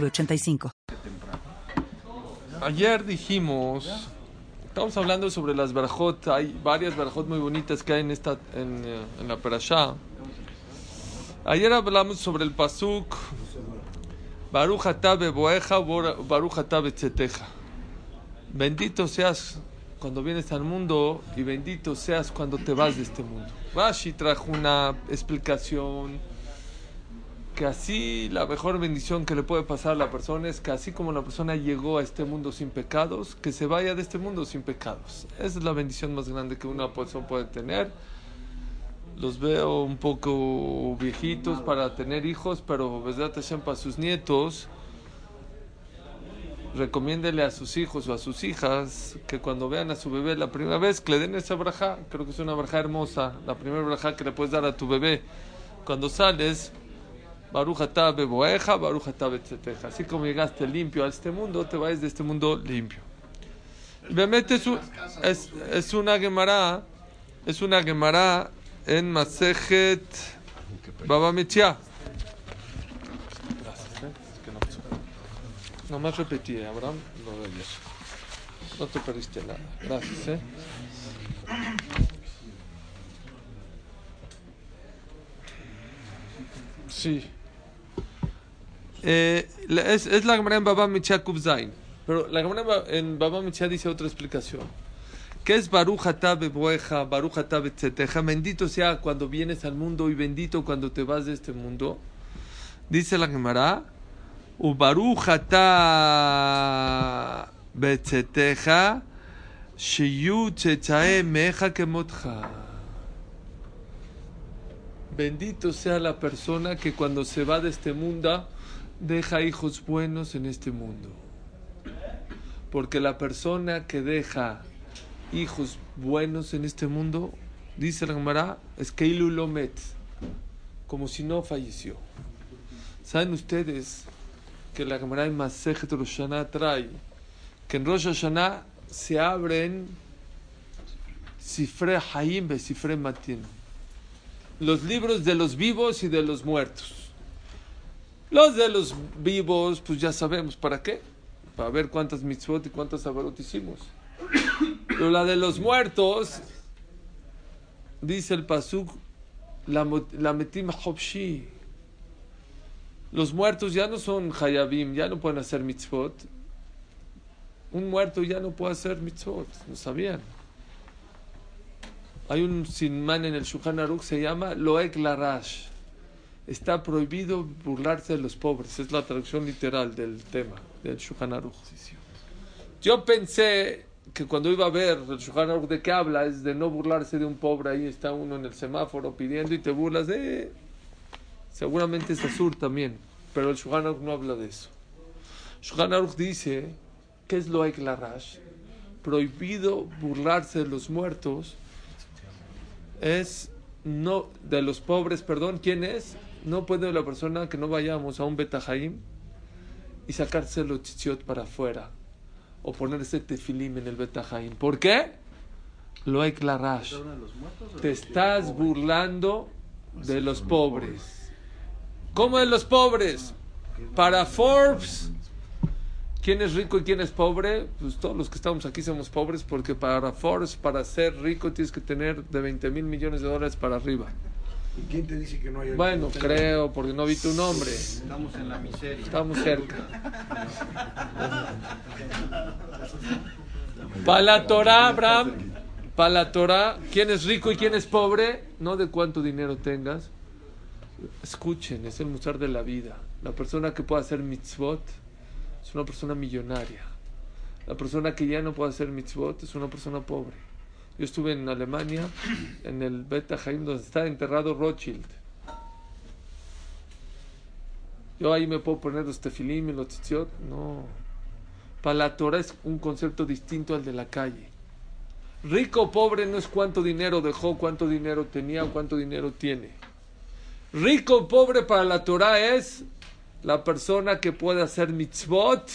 906985. Ayer dijimos, estamos hablando sobre las barajot, hay varias barajot muy bonitas que hay en, esta, eh, en la perashá. Ayer hablamos sobre el pasuk, Baruch atah beboeja, Baruch atah betzeteja. Bendito seas cuando vienes al mundo y bendito seas cuando te vas de este mundo. Rashi trajo una explicación que así la mejor bendición que le puede pasar a la persona es que así como la persona llegó a este mundo sin pecados, que se vaya de este mundo sin pecados. Esa es la bendición más grande que una persona puede tener. Los veo un poco viejitos para tener hijos, pero verdad para sus nietos, recomiéndele a sus hijos o a sus hijas que cuando vean a su bebé la primera vez que le den esa braja, creo que es una braja hermosa, la primera braja que le puedes dar a tu bebé cuando sales, Baruch atah beboeja, Baruch atah betzeteja. Así como llegaste limpio a este mundo, te vas de este mundo limpio. Obviamente es, un- es, una gemara, es una gemara en Masejet Baba Mitzia. Nomás repetí, ¿eh, Abraham, debes. No te perdiste nada. Gracias, ¿eh? Sí. Eh, es, es la Gemara en Baba Mitzia Zain. Pero la Gemara en Ba- en Baba Mitzia dice otra explicación. ¿Qué es Baruch atah beboeja, Baruch atah betzeteja? Bendito sea cuando vienes al mundo y bendito cuando te vas de este mundo. Dice la Gemara. Ubaruch atah betzeteja, shiyu tzetzae meja kemotja. Bendito sea la persona que cuando se va de este mundo deja hijos buenos en este mundo. Porque la persona que deja hijos buenos en este mundo, dice la Gemara, es que como si no falleció. ¿Saben ustedes que la Gemara en Masejet Rosh Hashanah trae que en Rosh Hashanah se abren Sifre Haim Sifre Matin? los libros de los vivos y de los muertos. Los de los vivos, pues ya sabemos para qué. Para ver cuántas mitzvot y cuántas abarot hicimos. Pero la de los muertos, dice el pasuk, la, la metim hopshi. Los muertos ya no son hayabim, ya no pueden hacer mitzvot. Un muerto ya no puede hacer mitzvot, ¿no sabían? Hay un sinman en el Shulchan Aruch, se llama Loek Larash. Está prohibido burlarse de los pobres. Es la traducción literal del tema del Shulchan Aruch. Yo pensé que cuando iba a ver el Shulchan Aruch de qué habla es de no burlarse de un pobre. Ahí está uno en el semáforo pidiendo y te burlas de... Seguramente es azul también, pero el Shulchan Aruch no habla de eso. Shulchan Aruch dice, ¿qué es Loek Larash? Prohibido burlarse de los muertos es no de los pobres, perdón, ¿quién es? No puede la persona que no vayamos a un Betajaim y sacarse los chichiot para afuera o ponerse tefilim en el Betajaim. ¿Por qué? Lo hay clarash. Te estás burlando de los pobres. ¿Cómo de los pobres? Para Forbes, ¿quién es rico y quién es pobre? Pues todos los que estamos aquí somos pobres porque para Forbes, para ser rico, tienes que tener de 20 mil millones de dólares para arriba. ¿Y quién te dice que no hay Bueno, creo, porque no vi tu nombre. Estamos en la miseria. Estamos cerca. Para la Torah, Abraham, para la Torah, ¿quién es rico y quién es pobre? No de cuánto dinero tengas. Escuchen, es el musar de la vida. La persona que puede hacer mitzvot es una persona millonaria. La persona que ya no puede hacer mitzvot es una persona pobre. Yo estuve en Alemania, en el Beta Haim, donde está enterrado Rothschild. Yo ahí me puedo poner los tefilim y los tzitziot. No. Para la Torah es un concepto distinto al de la calle. Rico o pobre no es cuánto dinero dejó, cuánto dinero tenía o cuánto dinero tiene. Rico o pobre para la Torah es la persona que puede hacer mitzvot,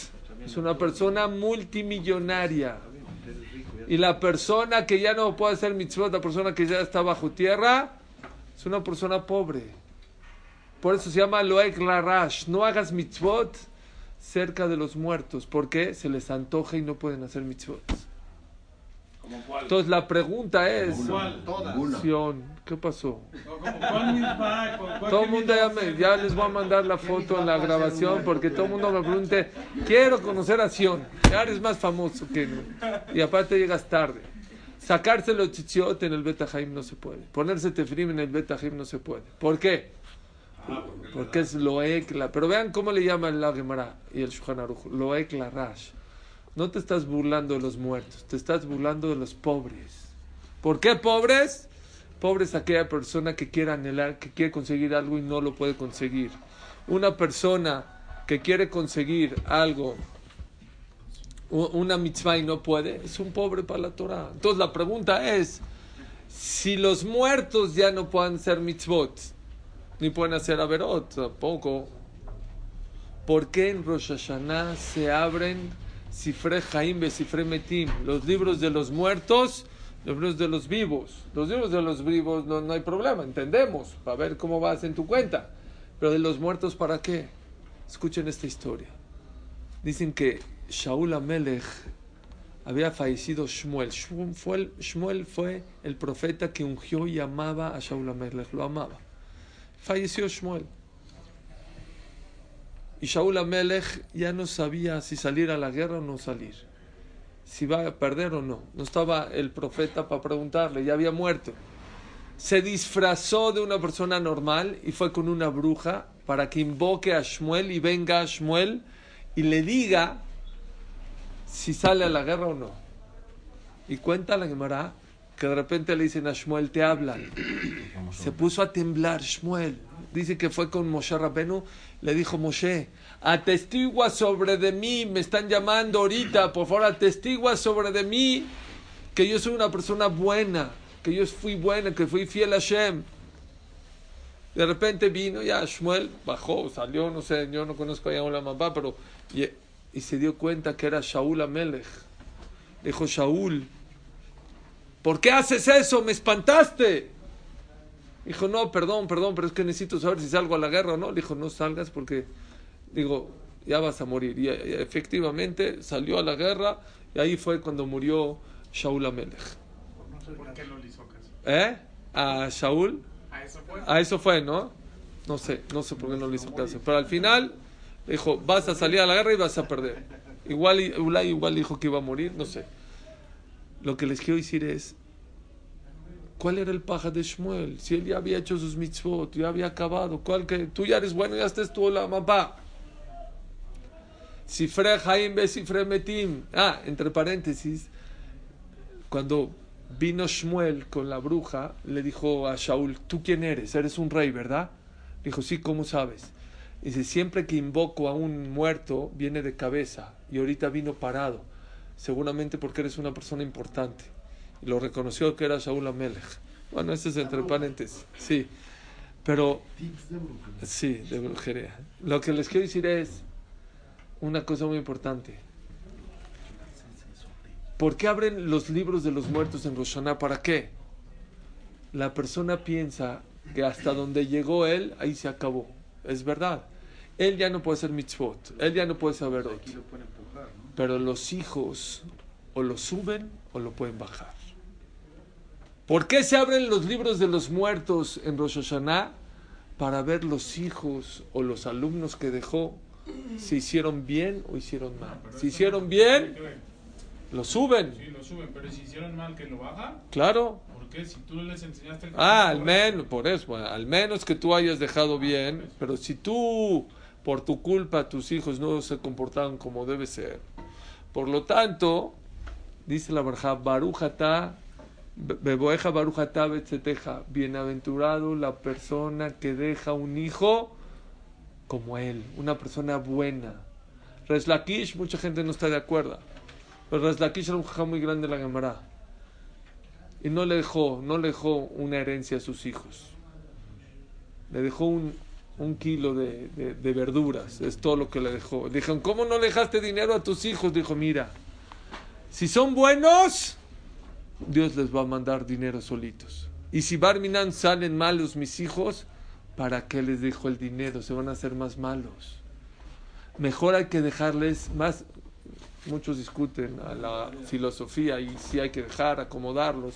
es una persona multimillonaria. Y la persona que ya no puede hacer mitzvot, la persona que ya está bajo tierra, es una persona pobre. Por eso se llama Loek Larash. No hagas mitzvot cerca de los muertos, porque se les antoja y no pueden hacer mitzvot. Entonces la pregunta es, ¿qué pasó? Todo el mundo ya, me- ya les voy a mandar la foto en la grabación porque todo el mundo me pregunte, quiero conocer a Sion, ya eres más famoso que no. Y aparte llegas tarde. Sacarse los chichiotes en el Beta Jaim no se puede. Ponerse tefrim en el Beta Jaim no se puede. ¿Por qué? Porque es Loek la. Pero vean cómo le llaman la Gemara y el Shulchan Aruch. Loek la Rash. No te estás burlando de los muertos, te estás burlando de los pobres. ¿Por qué pobres? Pobres aquella persona que quiere anhelar, que quiere conseguir algo y no lo puede conseguir. Una persona que quiere conseguir algo, una mitzvah y no puede, es un pobre para la Torah. Entonces la pregunta es, si los muertos ya no pueden ser mitzvot, ni pueden hacer averot, tampoco, ¿por qué en Rosh Hashanah se abren Sifre Jaim Sifre Metim, los libros de los muertos, los libros de los vivos? Los libros de los vivos no, no hay problema, entendemos, para ver cómo vas en tu cuenta. Pero de los muertos, ¿para qué? Escuchen esta historia. Dicen que Shaul Amelech había fallecido Shmuel. Shmuel Shmuel fue el profeta que ungió y amaba a Shaul Amelech, lo amaba. Falleció Shmuel. Y Shaul Amelech ya no sabía si salir a la guerra o no salir. Si va a perder o no. No estaba el profeta para preguntarle, ya había muerto. Se disfrazó de una persona normal y fue con una bruja para que invoque a Shmuel y venga a Shmuel y le diga si sale a la guerra o no. Y cuenta la Gemara que de repente le dicen a Shmuel, te hablan. Se puso a temblar Shmuel. Dice que fue con Moshe Rabenu. Le dijo Moshe, atestigua sobre de mí, me están llamando ahorita, por favor, atestigua sobre de mí que yo soy una persona buena, que yo fui buena, que fui fiel a Shem. De repente vino ya Shmuel, bajó, salió, no sé, yo no conozco a la mamá, pero y, y se dio cuenta que era Shaul Amelech. Dijo Shaul, ¿por qué haces eso? Me espantaste. Dijo, no, perdón, perdón, pero es que necesito saber si salgo a la guerra o no. Le dijo, no salgas porque, digo, ya vas a morir. Y, efectivamente salió a la guerra y ahí fue cuando murió Shaul Amelech. ¿Por qué no le hizo caso? ¿Eh? A Shaul. A eso fue. A eso fue, ¿no? No sé, no sé por qué no le hizo caso. Pero al final dijo, vas a salir a la guerra y vas a perder. Igual, igual dijo que iba a morir, no sé. Lo que les quiero decir es, ¿cuál era el paja de Shmuel? Si él ya había hecho sus mitzvot, ya había acabado, ¿cuál que tú ya eres bueno, ya estés tú la mamá? Sifre Jaim Sifre Metim. Ah, entre paréntesis, cuando vino Shmuel con la bruja, le dijo a Shaul, ¿tú quién eres? Eres un rey, ¿verdad? Dijo, sí, ¿cómo sabes? Dice, siempre que invoco a un muerto, viene de cabeza y ahorita vino parado, seguramente porque eres una persona importante. Y lo reconoció que era Shaul Amelech. Bueno, este es entre paréntesis, sí. Pero, sí, de brujería. Lo que les quiero decir es una cosa muy importante. ¿Por qué abren los libros de los muertos en Rosh Hashanah? ¿Para qué? La persona piensa que hasta donde llegó él, ahí se acabó. Es verdad. Él ya no puede ser mitzvot. Él ya no puede saber otro. Pero los hijos o lo suben o lo pueden bajar. ¿Por qué se abren los libros de los muertos en Rosh Hashanah? Para ver los hijos o los alumnos que dejó si hicieron bien o hicieron mal. Si hicieron no- bien, lo suben. Sí, lo suben, pero si hicieron mal, que lo bajan. Claro. ¿Por qué? Si tú les enseñaste el Ah, al menos, por eso, bueno, al menos que tú hayas dejado bien, pero si tú, por tu culpa, tus hijos no se comportaron como debe ser, por lo tanto, dice la Barja, Barujata, Beboeja Barujata Betzeteja, bienaventurado la persona que deja un hijo como él, una persona buena. Reslakish, mucha gente no está de acuerdo. Pero Reslakish era un muy grande de la Gemara. Y no le dejó, no le dejó una herencia a sus hijos. Le dejó un, un kilo de, de- verduras. Es todo lo que le dejó. Dijeron, ¿cómo no le dejaste dinero a tus hijos? Dijo, mira, si son buenos, Dios les va a mandar dinero solitos. Y si Barminan salen malos mis hijos, ¿para qué les dejo el dinero? Se van a hacer más malos. Mejor hay que dejarles más. Muchos discuten a la filosofía y si hay que dejar, acomodarlos.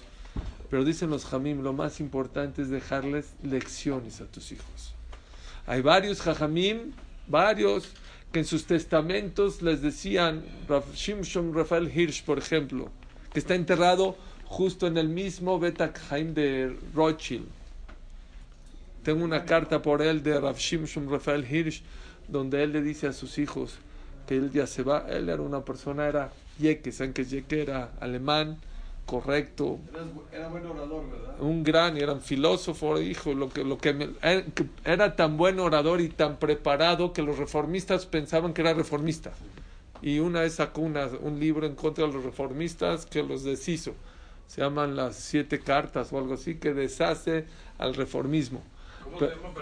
Pero dicen los Jamim, lo más importante es dejarles lecciones a tus hijos. Hay varios Jajamim, varios, que en sus testamentos les decían, Shimshon Rafael Hirsch, por ejemplo, que está enterrado justo en el mismo Betak Haim de Rothschild. Tengo una carta por él de Rav Shimshon Rafael Hirsch, donde él le dice a sus hijos que él ya se va. Él era una persona, era Yeke, saben que Yeke era alemán, correcto, Era buen orador, ¿verdad? un gran, era un filósofo, hijo, lo que, lo que, me- era, que era tan buen orador y tan preparado que los reformistas pensaban que era reformista. Y una vez sacó una- un libro en contra de los reformistas que los deshizo. Se llaman las siete cartas o algo así, que deshace al reformismo.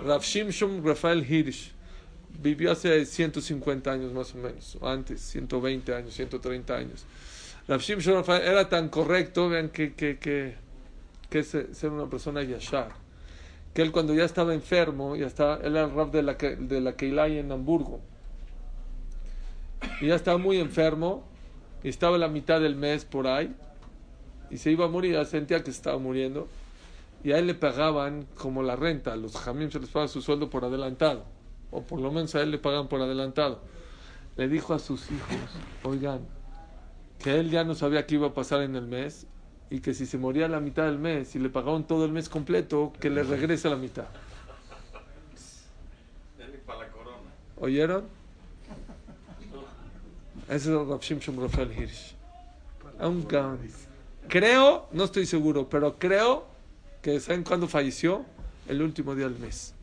Rav Shimshon Rafael Hirsch vivió hace 150 años más o menos, o antes, 120 años, 130 años. Era tan correcto, vean que, que, que, que ser una persona yashar. Que él cuando ya estaba enfermo, ya estaba, él era el rab de la, de la Keilai en Hamburgo. Y ya estaba muy enfermo, y estaba la mitad del mes por ahí, y se iba a morir, ya sentía que estaba muriendo. Y a él le pagaban como la renta, los jamim se les paga su sueldo por adelantado, o por lo menos a él le pagan por adelantado. Le dijo a sus hijos, oigan, que él ya no sabía qué iba a pasar en el mes y que si se moría a la mitad del mes y le pagaban todo el mes completo, que le regrese la mitad. ¿Oyeron? Ese es Rav Shimshon Rafael Hirsch. Un. Creo, no estoy seguro, pero creo que ¿saben cuándo falleció? El último día del mes.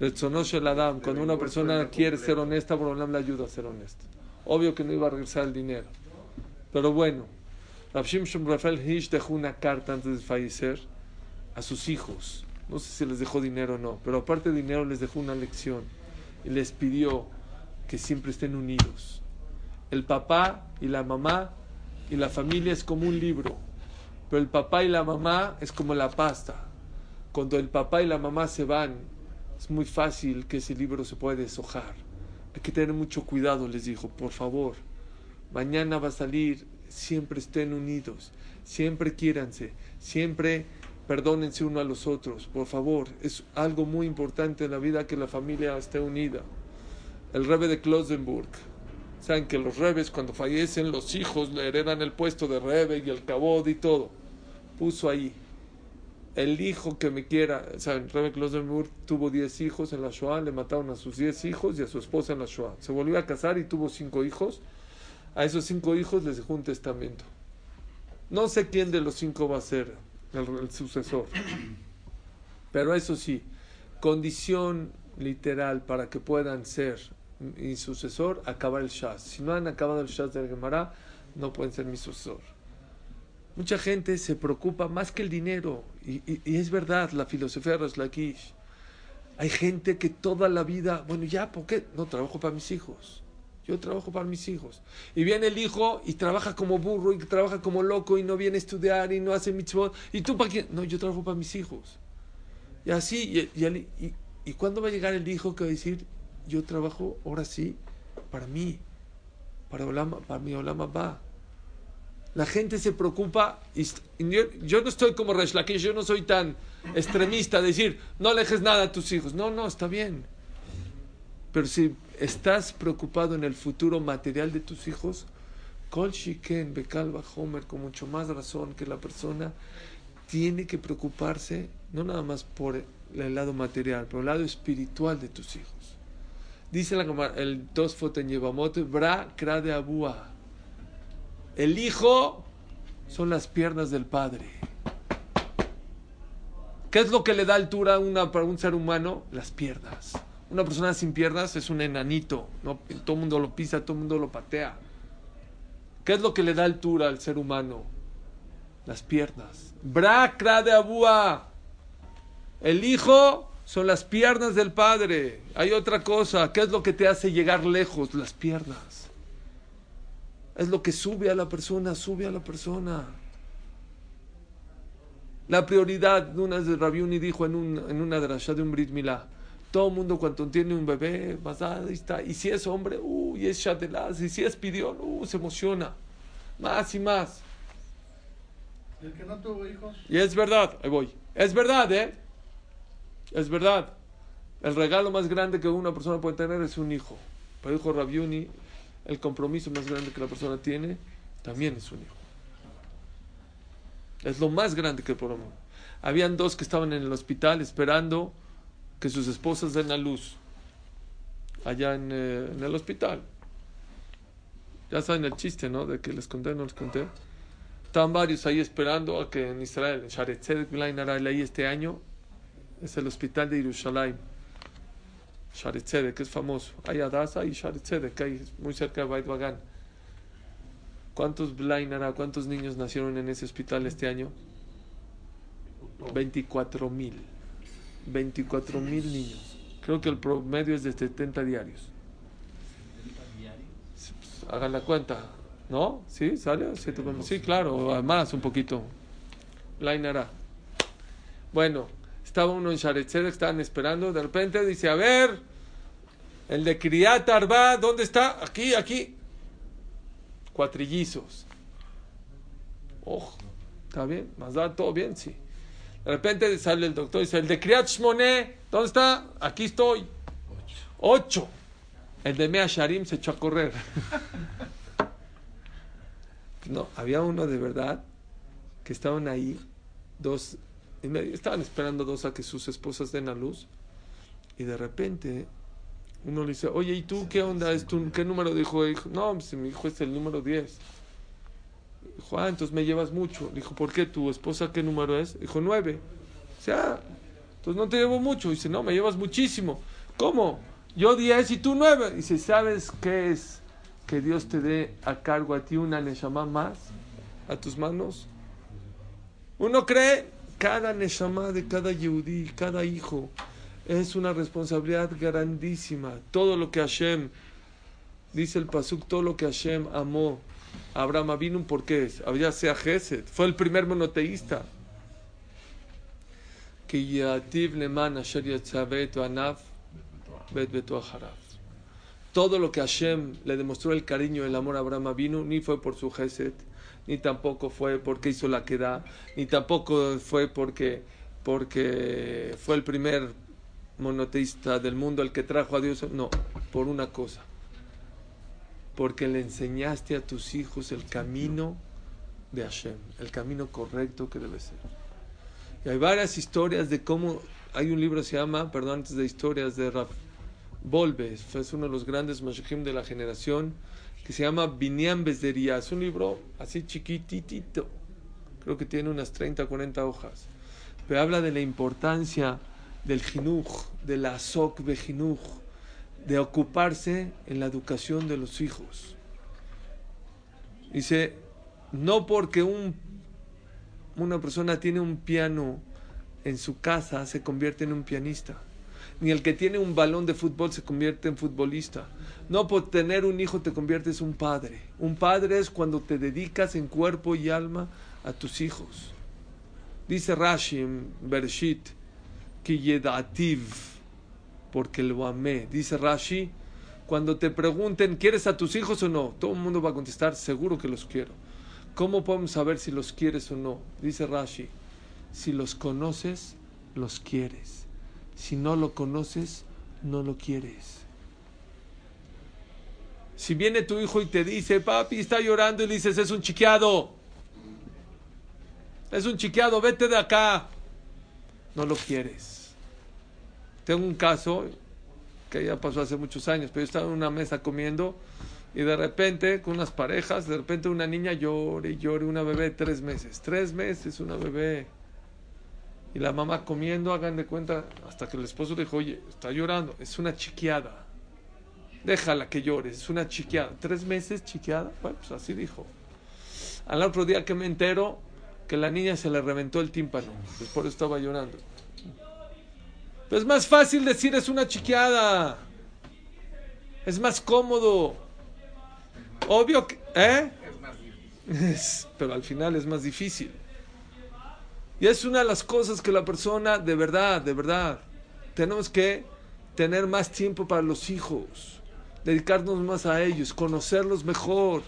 Retzonosh el Adam, cuando una persona quiere ser honesta, Borolam le ayuda a ser honesta. Obvio que no iba a regresar el dinero. Pero bueno, Rav Shimshon Rafael Hirsch dejó una carta antes de fallecer a sus hijos. No sé si les dejó dinero o no, pero aparte de dinero les dejó una lección y les pidió que siempre estén unidos. El papá y la mamá y la familia es como un libro, pero el papá y la mamá es como la pasta. Cuando el papá y la mamá se van, es muy fácil que ese libro se pueda deshojar. Hay que tener mucho cuidado, les dijo, por favor. Mañana va a salir, siempre estén unidos, siempre quiéranse, siempre perdónense uno a los otros, por favor. Es algo muy importante en la vida que la familia esté unida. El rebe de Klosenburg. Saben que los rebes cuando fallecen los hijos le heredan el puesto de rebe y el cabod y todo. Puso ahí. El hijo que me quiera, saben, Rebe Klosenburg tuvo 10 hijos en la Shoah, le mataron a sus 10 hijos y a su esposa en la Shoah. Se volvió a casar y tuvo 5 hijos. A esos 5 hijos les dejó un testamento. No sé quién de los 5 va a ser el, el sucesor. Pero eso sí, condición literal para que puedan ser mi sucesor, acabar el Shaz. Si no han acabado el Shaz del Gemara, no pueden ser mi sucesor. Mucha gente se preocupa más que el dinero. Y, es verdad, la filosofía de Raslakish. Hay gente que toda la vida, bueno, ya, ¿por qué? No trabajo para mis hijos. Yo trabajo para mis hijos. Y viene el hijo y trabaja como burro y trabaja como loco y no viene a estudiar y no hace mitzvot. ¿Y tú para quién? No, yo trabajo para mis hijos. Y así, y- ¿y cuándo va a llegar el hijo que va a decir, yo trabajo ahora sí para mí, para, Olama, para mi Olama va? La gente se preocupa y, yo, no estoy como Resh yo no soy tan extremista de decir, no le dejes nada a tus hijos. No, no, está bien. Pero si estás preocupado en el futuro material de tus hijos, Kol Shiken, Bekal Homer, con mucho más razón que la persona tiene que preocuparse no nada más por el lado material, pero el lado espiritual de tus hijos. Dice la, el Tosfot en Yevamot, Bra Kra de Abúa. El hijo son las piernas del padre. ¿Qué es lo que le da altura a un ser humano? Las piernas. Una persona sin piernas es un enanito. Todo el mundo lo pisa, todo el mundo lo patea. ¿Qué es lo que le da altura al ser humano? Las piernas. Bracra de Abúa. El hijo son las piernas del padre. Hay otra cosa. ¿Qué es lo que te hace llegar lejos? Las piernas. Es lo que sube a la persona, sube a la persona. La prioridad, una de Rabiuni dijo en, un, en una drasha de un Brit Milá, todo el mundo cuando tiene un bebé, más ahí está. Y si es hombre, uh, y es shatelaz, y si es pidión, uh, se emociona. Más y más. El que no tuvo hijos. Y es verdad, ahí voy. Es verdad, ¿eh? Es verdad. El regalo más grande que una persona puede tener es un hijo. Pero dijo Rabiuni, el compromiso más grande que la persona tiene también es un hijo. Es lo más grande que podemos. Habían dos que estaban en el hospital esperando que sus esposas den a luz. Allá en, eh, el hospital. Ya saben el chiste, ¿no? De que les conté, no les conté. Estaban varios ahí esperando a que en Israel, en Sharet Tzedek Blain este año, es el hospital de Jerusalén. Sharet Tzedek, que es famoso. Hay Adasa y Sharet Tzedek, ahí muy cerca de Beit Bagan. ¿Cuántos Blain Aral, cuántos niños nacieron en ese hospital este año? 24 mil. 24 mil niños. Creo que el promedio es de 70 diarios. Hagan la cuenta. ¿No? ¿Sí? ¿Sale? Sí, sí claro, más un poquito. Lainara. Bueno, estaba uno en Sharetzed, estaban esperando. De repente dice: A ver, el de Kriyat Arba, ¿dónde está? Aquí, aquí. Cuatrillizos. Ojo, ¿está bien? ¿Más da todo bien? Sí. De repente sale el doctor y dice: El de Kriyat Shmoné, ¿dónde está? Aquí estoy. Ocho. El de Mea Sharim se echó a correr. No, había uno de verdad que estaban ahí, dos, estaban esperando dos a que sus esposas den a luz, y de repente uno le dice, oye, ¿y tú qué onda? ¿Es tu, ¿Qué número dijo? Dijo, no, pues mi hijo es el número 10. Dijo, ah, entonces me llevas mucho. Dijo, ¿por qué? ¿Tu esposa qué número es? Dijo, 9. O sea, entonces no te llevo mucho. Dice, no, me llevas muchísimo. ¿Cómo? Yo 10 y tú 9. Dice, ¿sabes qué es? que Dios te dé a cargo a ti una neshama más a tus manos. Uno cree cada neshama de cada yehudí, cada hijo, es una responsabilidad grandísima. Todo lo que Hashem, dice el Pasuk, todo lo que Hashem amó Abraham Avinu, ¿por qué es? Había sea Gesed, fue el primer monoteísta. Que todo lo que Hashem le demostró el cariño, el amor a Abraham vino, ni fue por su Geset, ni tampoco fue porque hizo la queda, ni tampoco fue porque, porque fue el primer monoteísta del mundo el que trajo a Dios. No, por una cosa. Porque le enseñaste a tus hijos el camino de Hashem, el camino correcto que debe ser. Y hay varias historias de cómo, hay un libro que se llama, perdón, antes de historias de Raf, es uno de los grandes mashahim de la generación, que se llama Binyan Bezdería. Es un libro así chiquititito, creo que tiene unas 30 40 hojas, pero habla de la importancia del jinuj, de la sok jinuj, de ocuparse en la educación de los hijos. Dice, no porque un, una persona tiene un piano en su casa se convierte en un pianista ni el que tiene un balón de fútbol se convierte en futbolista. No por tener un hijo te conviertes un padre. Un padre es cuando te dedicas en cuerpo y alma a tus hijos. Dice Rashi en Bereshit, que porque lo amé. Dice Rashi, cuando te pregunten, ¿quieres a tus hijos o no? Todo el mundo va a contestar, seguro que los quiero. ¿Cómo podemos saber si los quieres o no? Dice Rashi, si los conoces, los quieres. Si no lo conoces, no lo quieres. Si viene tu hijo y te dice, papi está llorando y le dices, es un chiqueado. Es un chiqueado, vete de acá. No lo quieres. Tengo un caso que ya pasó hace muchos años, pero yo estaba en una mesa comiendo y de repente con unas parejas, de repente una niña llore y llore, una bebé de tres meses. Tres meses, una bebé. Y la mamá comiendo, hagan de cuenta, hasta que el esposo dijo, oye, está llorando, es una chiqueada. Déjala que llore, es una chiqueada. ¿Tres meses chiqueada? Bueno, pues así dijo. Al otro día que me entero que la niña se le reventó el tímpano, pues por eso estaba llorando. Pero es más fácil decir es una chiqueada. Es más cómodo. Obvio que... ¿Eh? Es- pero al final es más difícil. Y es una de las cosas que la persona, de verdad, de verdad, tenemos que tener más tiempo para los hijos, dedicarnos más a ellos, conocerlos mejor,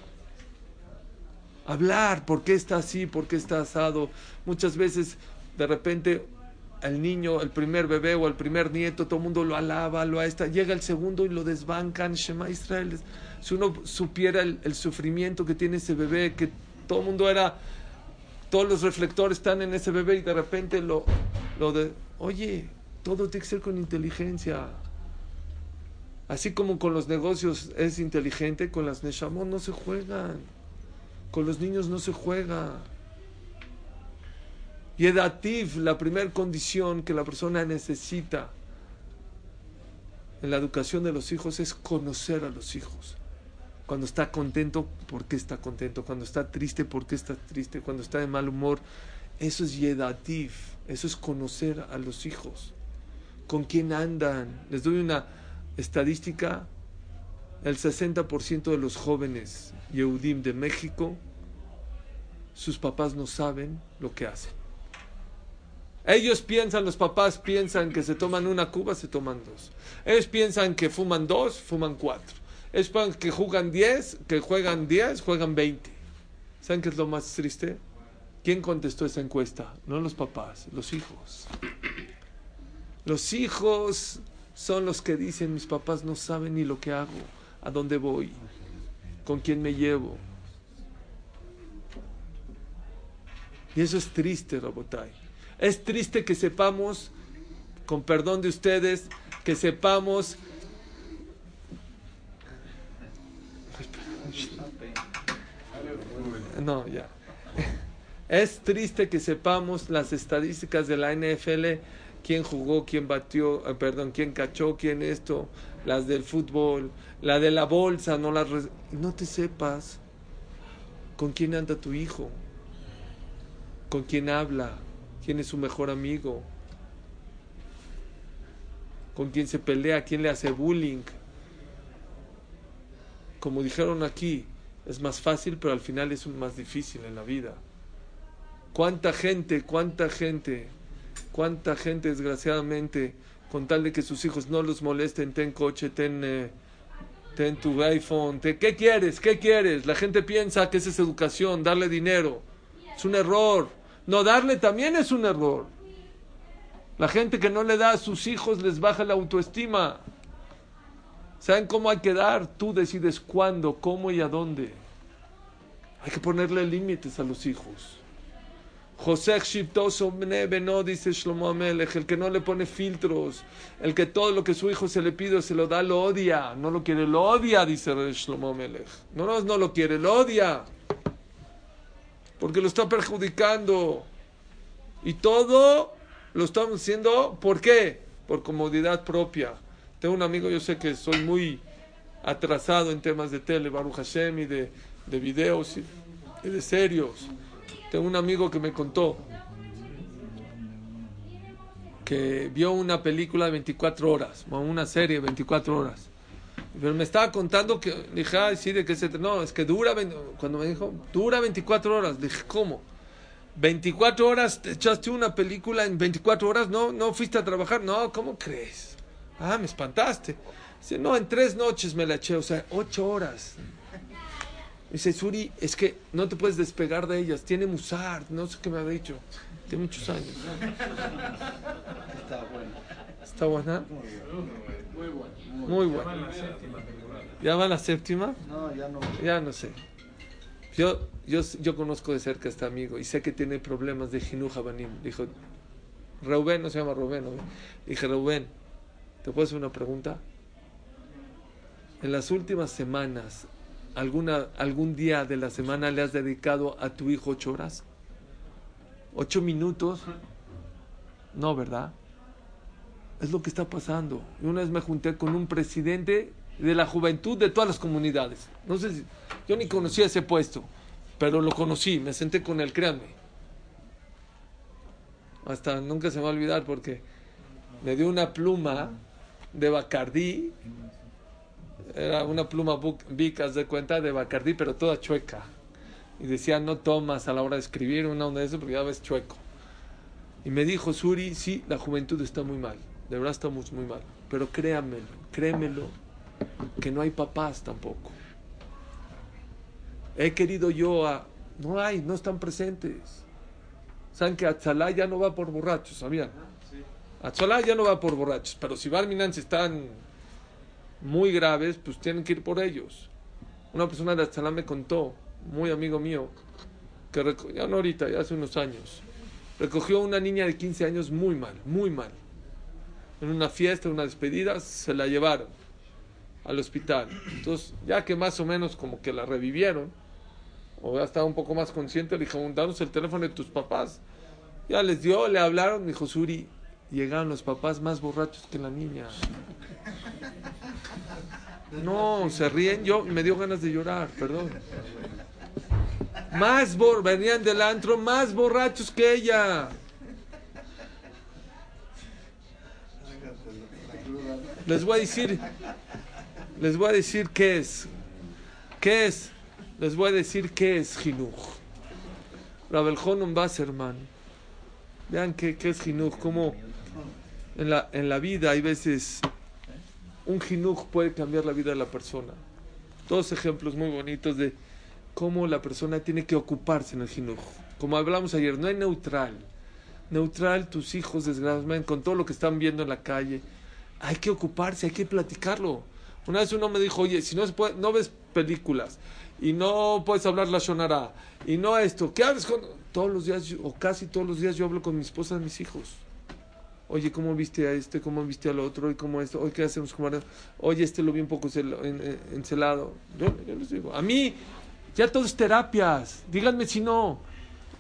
hablar por qué está así, por qué está asado. Muchas veces, de repente, el niño, el primer bebé o el primer nieto, todo el mundo lo alaba, lo a esta, llega el segundo y lo desbancan, Shema Israel. Si uno supiera el, el sufrimiento que tiene ese bebé, que todo el mundo era, todos los reflectores están en ese bebé y de repente lo, lo de, oye, todo tiene que ser con inteligencia. Así como con los negocios es inteligente, con las Neshamot no se juegan. Con los niños no se juega. Y edativ, la primera condición que la persona necesita en la educación de los hijos es conocer a los hijos. Cuando está contento, ¿por qué está contento? Cuando está triste, ¿por qué está triste? Cuando está de mal humor, eso es yedativ, eso es conocer a los hijos. ¿Con quién andan? Les doy una estadística. El 60% de los jóvenes Yehudim de México, sus papás no saben lo que hacen. Ellos piensan, los papás piensan que se toman una cuba, se toman dos. Ellos piensan que fuman dos, fuman cuatro. Piensan que juegan diez, que juegan diez, juegan veinte. ¿Saben qué es lo más triste? ¿Quién contestó esa encuesta? No los papás, los hijos. Los hijos son los que dicen, mis papás no saben ni lo que hago, a dónde voy, con quién me llevo. Y eso es triste, Robotay. Es triste que sepamos, con perdón de ustedes, que sepamos... No, ya. Es triste que sepamos las estadísticas de la NFL, quién jugó, quién batió, eh, perdón, quién cachó, quién esto, las del fútbol, la de la bolsa, no las... No te sepas con quién anda tu hijo, con quién habla, quién es su mejor amigo, con quién se pelea, quién le hace bullying. Como dijeron aquí, es más fácil, pero al final es más difícil en la vida. ¿Cuánta gente, cuánta gente, cuánta gente desgraciadamente, con tal de que sus hijos no los molesten, ten coche, ten, eh, ten tu iPhone, ¿qué quieres? ¿Qué quieres? La gente piensa que esa es educación, darle dinero. Es un error. No darle también es un error. La gente que no le da a sus hijos les baja la autoestima. ¿Saben cómo hay que dar? Tú decides cuándo, cómo y a dónde. Hay que ponerle límites a los hijos. José Shiptoso Beno, dice Shlomo Amelech, el que no le pone filtros, el que todo lo que su hijo se le pide se lo da, lo odia. No lo quiere, lo odia, dice Shlomo Amelech. No, no, no lo quiere, lo odia. Porque lo está perjudicando. Y todo lo estamos haciendo, ¿por qué? Por comodidad propia. Tengo un amigo, yo sé que soy muy atrasado en temas de tele, Baruch Hashem, y de, de videos y de serios. Tengo un amigo que me contó que vio una película de 24 horas, o una serie de 24 horas. Pero me estaba contando que, dije, ay, sí, de qué se. No, es que dura, 20 cuando me dijo, dura 24 horas. Dije, ¿cómo? 24 horas, te echaste una película en 24 horas, no, no fuiste a trabajar, no, ¿cómo crees? Ah, me espantaste. Dice, no, en tres noches me la eché, o sea, 8 horas. Dice, Suri, es que no te puedes despegar de ellas, tiene musar, no sé qué me ha dicho, tiene muchos años. Está bueno. ¿Está buena? Muy bueno. Muy buena. la séptima temporada. ¿Ya va a la séptima? No, ya no. Ya no sé. Yo, yo, yo conozco de cerca a este amigo y sé que tiene problemas de Jinuja Banim. Dijo, Reuben, no se llama Reuben. ¿no? Dije, Reuben, ¿te puedo hacer una pregunta? En las últimas semanas, ¿alguna, ¿algún día de la semana le has dedicado a tu hijo ocho horas? ¿Ocho minutos? No, ¿verdad? Es lo que está pasando. Y una vez me junté con un presidente de la juventud de todas las comunidades. No sé si, yo ni conocía ese puesto, pero lo conocí, me senté con él, créanme. Hasta nunca se me va a olvidar porque me dio una pluma de Bacardí. Era una pluma Vicas de cuenta de Bacardí, pero toda chueca. Y decía, no tomas a la hora de escribir una onda de eso porque ya ves chueco. Y me dijo, Suri, sí, la juventud está muy mal. De verdad está muy, muy mal. Pero créamelo, créemelo, que no hay papás tampoco. He querido yo a... No hay, no están presentes. Saben que Atzalá ya no va por borrachos, ¿sabían? Atzalá ya no va por borrachos, pero si Barminan están muy graves, pues tienen que ir por ellos. Una persona de Atzalá me contó, muy amigo mío, que ya no ahorita, ya hace unos años, recogió una niña de 15 años muy mal, muy mal. En una fiesta, una despedida, se la llevaron al hospital. Entonces, ya que más o menos como que la revivieron, o ya estaba un poco más consciente, le dijeron, danos el teléfono de tus papás. Ya les dio, le hablaron, dijo Suri, llegaron los papás más borrachos que la niña. No, se ríen, yo me dio ganas de llorar, perdón. Más bor venían del antro más borrachos que ella. Les voy a decir, les voy a decir qué es. ¿Qué es? Les voy a decir qué es Jinuj. Rabel Honon Basserman. Vean qué, qué es Jinuj. Cómo en la, en la vida hay veces un Jinuj puede cambiar la vida de la persona. Dos ejemplos muy bonitos de cómo la persona tiene que ocuparse en el Jinuj. Como hablamos ayer, no hay neutral. Neutral, tus hijos, desgraciadamente, con todo lo que están viendo en la calle. Hay que ocuparse, hay que platicarlo. Una vez uno me dijo, oye, si no, se puede, no ves películas y no puedes hablar la shonara y no esto, ¿qué hables con...? Todos los días, o casi todos los días yo hablo con mi esposa y mis hijos. Oye, ¿cómo viste a este? ¿Cómo viste al otro? ¿Y cómo esto? Oye, ¿qué hacemos? Oye, este lo vi un poco encelado. Yo, yo les digo, a mí ya todo es terapias. Díganme si no.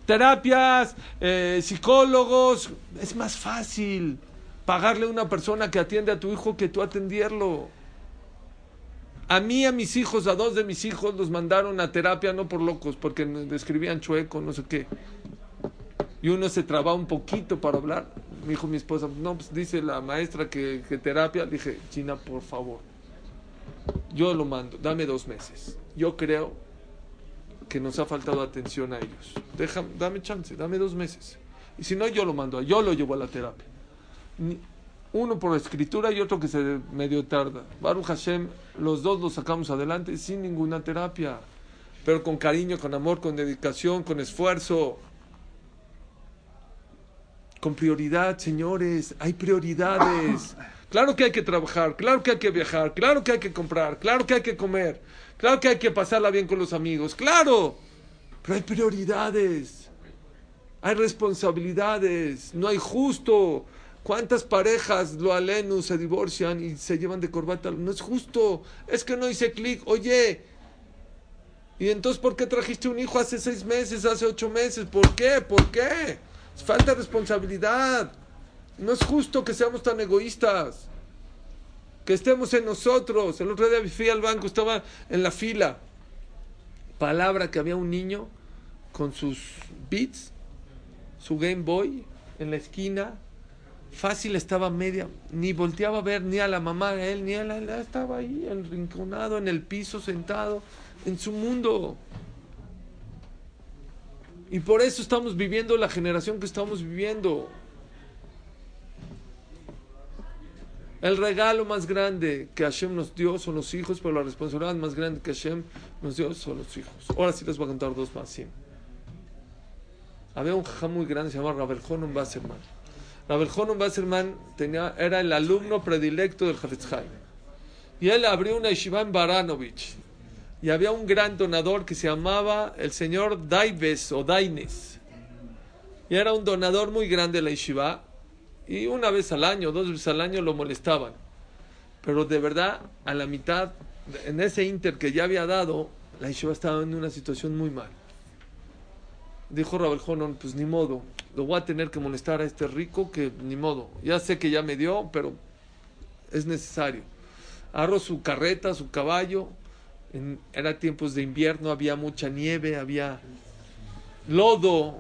Terapias, eh, psicólogos, es más fácil pagarle a una persona que atiende a tu hijo que tú atenderlo. A mí, a mis hijos, a dos de mis hijos los mandaron a terapia no por locos, porque escribían chueco, no sé qué. Y uno se traba un poquito para hablar. Me dijo mi esposa, no, pues dice la maestra que, terapia. dije, China, por favor. Yo lo mando, dame dos meses. Yo creo que nos ha faltado atención a ellos. Deja, dame chance, dame dos meses. Y si no, yo lo mando, yo lo llevo a la terapia uno por escritura y otro que se medio tarda. Baruch Hashem, los dos los sacamos adelante sin ninguna terapia, pero con cariño, con amor, con dedicación, con esfuerzo. Con prioridad, señores, hay prioridades. Claro que hay que trabajar, claro que hay que viajar, claro que hay que comprar, claro que hay que comer, claro que hay que pasarla bien con los amigos, claro, pero hay prioridades, hay responsabilidades, no hay justo ¿Cuántas parejas lo alenu se divorcian y se llevan de corbata? No es justo. Es que no hice clic. Oye, ¿y entonces por qué trajiste un hijo hace seis meses, hace ocho meses? ¿Por qué? ¿Por qué? Falta responsabilidad. No es justo que seamos tan egoístas. Que estemos en nosotros. El otro día fui al banco, estaba en la fila. Palabra que había un niño con sus beats, su Game Boy en la esquina fácil estaba media, ni volteaba a ver ni a la mamá de él, ni a la, estaba ahí, enrinconado en el piso, sentado, en su mundo. Y por eso estamos viviendo la generación que estamos viviendo. El regalo más grande que Hashem nos dio son los hijos, pero la responsabilidad más grande que Hashem nos dio son los hijos. Ahora sí les voy a contar dos más. ¿sí? Había un jajá muy grande, se llama Rabel Jonon Basserman Rabel Basserman tenía, era el alumno predilecto del Hafez Y él abrió una yeshiva en Baranovich. Y había un gran donador que se llamaba el señor Daives o Daines. Y era un donador muy grande de la yeshiva. Y una vez al año, dos veces al año lo molestaban. Pero de verdad, a la mitad, en ese inter que ya había dado, la yeshiva estaba en una situación muy mal. Dijo Rabel Honon, pues ni modo, lo voy a tener que molestar a este rico que ni modo. Ya sé que ya me dio, pero es necesario. Agarró su carreta, su caballo. En, era tiempos de invierno, había mucha nieve, había lodo.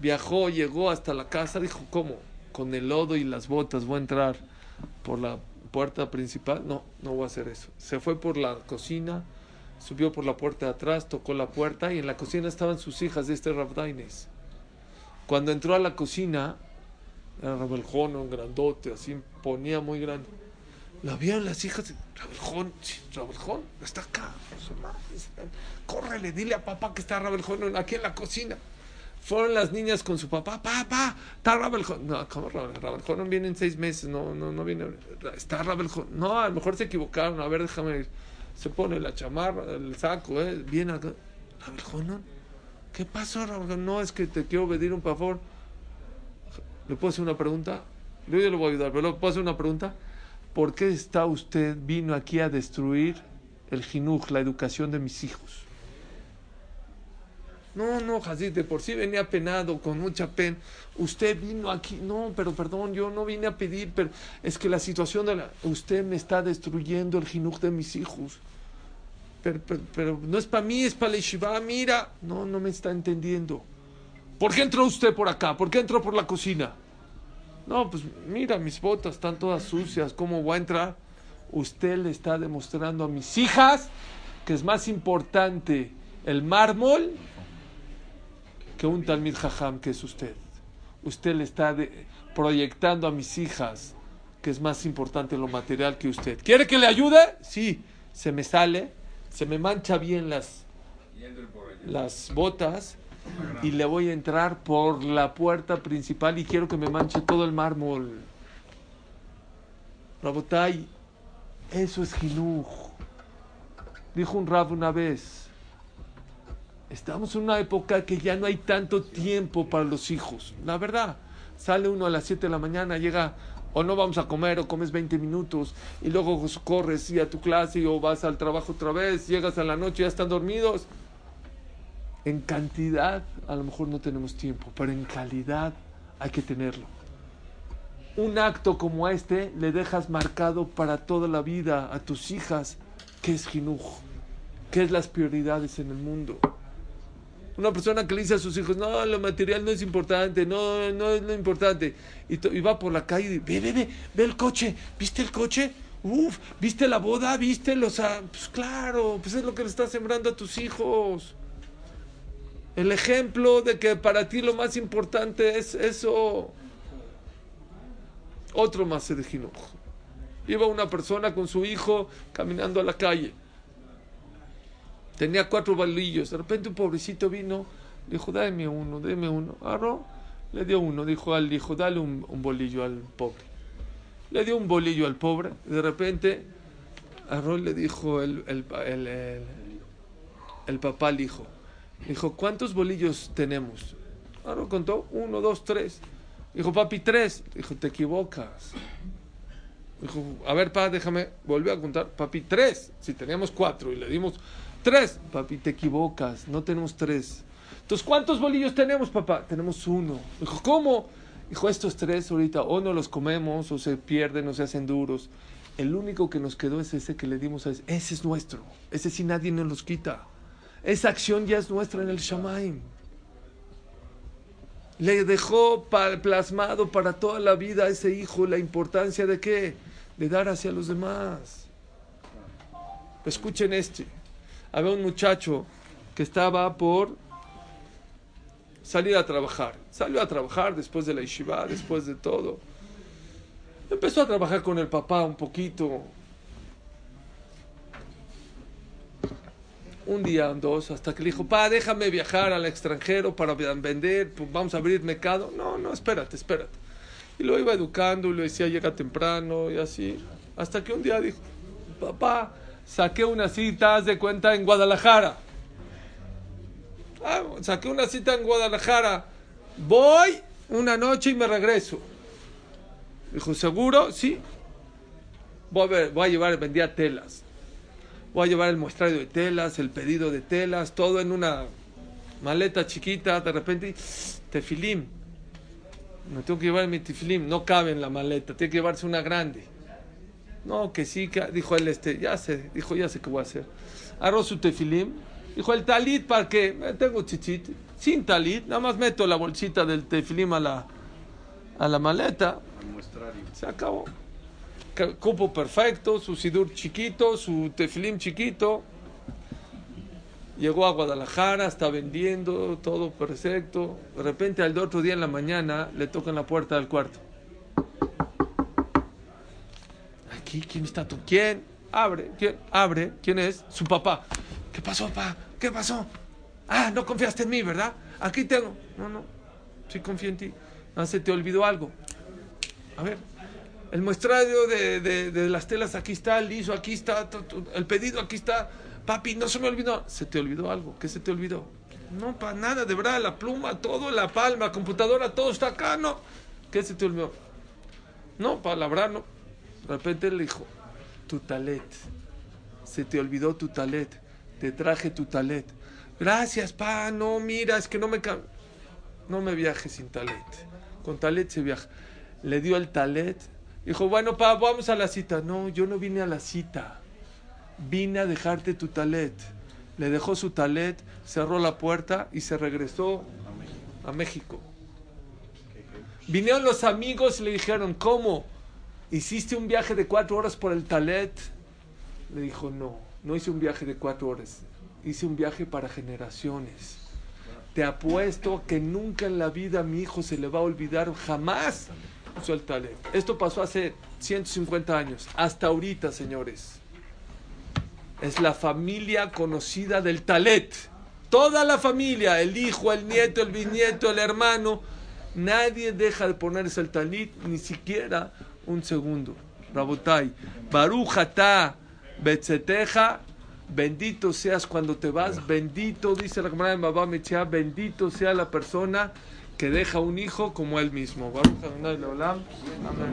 Viajó, llegó hasta la casa, dijo, ¿cómo? Con el lodo y las botas voy a entrar por la puerta principal. No, no voy a hacer eso. Se fue por la cocina, subió por la puerta de atrás, tocó la puerta y en la cocina estaban sus hijas de este Rabdaines. Cuando entró a la cocina, era Rabeljón, un grandote, así ponía muy grande. La vieron las hijas Rabeljón, Rabeljón, está acá. Córrele, dile a papá que está Rabeljón aquí en la cocina. Fueron las niñas con su papá, papá, está Rabeljón. No, ¿cómo Rabeljón? no viene en seis meses, no, no, no viene. Está Rabeljón. No, a lo mejor se equivocaron, a ver, déjame ir. Se pone la chamarra, el saco, ¿eh? Viene acá. Rabeljón, ¿qué pasó, Rabeljón? No, es que te quiero pedir un favor. ¿Le puedo hacer una pregunta? Yo ya le voy a ayudar, pero ¿le puedo hacer una pregunta? ¿Por qué está usted, vino aquí a destruir el jinuj, la educación de mis hijos? No, no, Hazid, de por sí venía penado, con mucha pena. Usted vino aquí, no, pero perdón, yo no vine a pedir, pero es que la situación de la... Usted me está destruyendo el jinuj de mis hijos. Pero, pero, no es para mí, es para la yeshiva, mira. No, no me está entendiendo. ¿Por qué entró usted por acá? ¿Por qué entró por la cocina? No, pues mira, mis botas están todas sucias, ¿cómo voy a entrar? Usted le está demostrando a mis hijas que es más importante el mármol que un Talmid Jajam que es usted. Usted le está de, proyectando a mis hijas que es más importante lo material que usted. ¿Quiere que le ayude? Sí, se me sale, se me mancha bien las, las botas y le voy a entrar por la puerta principal y quiero que me manche todo el mármol. Rabotay, eso es jinuj. Dijo un rab una vez, estamos en una época que ya no hay tanto tiempo para los hijos. La verdad, sale uno a las 7 de la mañana, llega o no vamos a comer o comes 20 minutos y luego corres y a tu clase o vas al trabajo otra vez, llegas a la noche ya están dormidos. En cantidad a lo mejor no tenemos tiempo, pero en calidad hay que tenerlo. Un acto como este le dejas marcado para toda la vida a tus hijas qué es jinuj, qué es las prioridades en el mundo. Una persona que le dice a sus hijos, no, lo material no es importante, no, no es lo importante. Y, va por la calle y ve, ve, ve, ve el coche, ¿viste el coche? Uf, ¿viste la boda? ¿Viste los...? Pues claro, pues es lo que le estás sembrando a tus hijos. El ejemplo de que para ti lo más importante es eso. Otro más de Jinuj. Iba una persona con su hijo caminando a la calle. Tenía cuatro bolillos. De repente un pobrecito vino, dijo, dame uno, dame uno. Agarró, le dio uno. Dijo al hijo, dale un, bolillo al pobre. Le dio un bolillo al pobre. De repente, y le dijo el, el, el, el, papá al. Dijo, ¿cuántos bolillos tenemos? Ahora contó, uno, dos, tres. Dijo, papi, tres. Dijo, te equivocas. Dijo, a ver, pa, déjame, volvió a contar. Papi, tres. Si teníamos cuatro y le dimos tres. Papi, te equivocas, no tenemos tres. Entonces, ¿cuántos bolillos tenemos, papá? Tenemos uno. Dijo, ¿cómo? Dijo, estos tres ahorita o no los comemos o se pierden o se hacen duros. El único que nos quedó es ese que le dimos a ese. Ese es nuestro. Ese sí nadie nos los quita. Esa acción ya es nuestra en el Shamaim. Le dejó plasmado para toda la vida a ese hijo la importancia de qué? De dar hacia los demás. Escuchen este. Había un muchacho que estaba por salir a trabajar. Salió a trabajar después de la yeshiva, después de todo. Empezó a trabajar con el papá un poquito, un día, dos, hasta que le dijo, pa, déjame viajar al extranjero para vender, pues vamos a abrir mercado. No, no, espérate, espérate. Y lo iba educando y le decía, llega temprano y así. Hasta que un día dijo, papá, saqué una cita, de cuenta, en Guadalajara. Ah, saqué una cita en Guadalajara. Voy una noche y me regreso. Dijo, ¿seguro? Sí. Voy a, ver, voy a llevar, vendía telas voy a llevar el muestrario de telas, el pedido de telas, todo en una maleta chiquita, de repente, tefilim. No tengo que llevar mi tefilim, no cabe en la maleta, tiene que llevarse una grande. No, que sí, que, dijo él, este, ya sé, dijo, ya sé qué voy a hacer. Agarró su tefilim, dijo, el talit, ¿para qué? Eh, Tengo chichit, sin talit, nada más meto la bolsita del tefilim a la, a la maleta, se acabó. Cupo perfecto, su sidur chiquito, su tefilim chiquito. Llegó a Guadalajara, está vendiendo, todo perfecto. De repente, al otro día en la mañana, le tocan la puerta del cuarto. Aquí, ¿quién está tú? ¿Quién? Abre, ¿quién? Abre, ¿quién es? Su papá. ¿Qué pasó, papá? ¿Qué pasó? Ah, no confiaste en mí, ¿verdad? Aquí tengo. No, no, sí confío en ti. No, se te olvidó algo. A ver, el muestrario de, de- las telas aquí está, el liso aquí está, el pedido aquí está. Papi, no se me olvidó. ¿Se te olvidó algo? ¿Qué se te olvidó? No, para nada, de verdad, la pluma, todo, la palma, computadora, todo está acá, ¿no? ¿Qué se te olvidó? No, para la verdad, no. De repente le dijo, tu talet. Se te olvidó tu talet. Te traje tu talet. Gracias, pa. No, mira, es que no me... No me viajes sin talet. Con talet se viaja. Le dio el talet. Dijo, bueno, pa, vamos a la cita. No, yo no vine a la cita. Vine a dejarte tu talet. Le dejó su talet, cerró la puerta y se regresó a México. Vinieron los amigos y le dijeron, ¿cómo? ¿Hiciste un viaje de cuatro horas por el talet? Le dijo, no, no hice un viaje de cuatro horas. Hice un viaje para generaciones. Te apuesto que nunca en la vida mi hijo se le va a olvidar jamás Esto pasó hace 150 años. Hasta ahorita, señores. Es la familia conocida del talet. Toda la familia, el hijo, el nieto, el bisnieto, el hermano. Nadie deja de ponerse el talit ni siquiera un segundo. Rabotai. Barujata betzeteja. Bendito seas cuando te vas. Bendito, dice la camarada de Babá Mechea, bendito sea la persona que deja un hijo como él mismo. Baruch Adonai Leolam. Amén.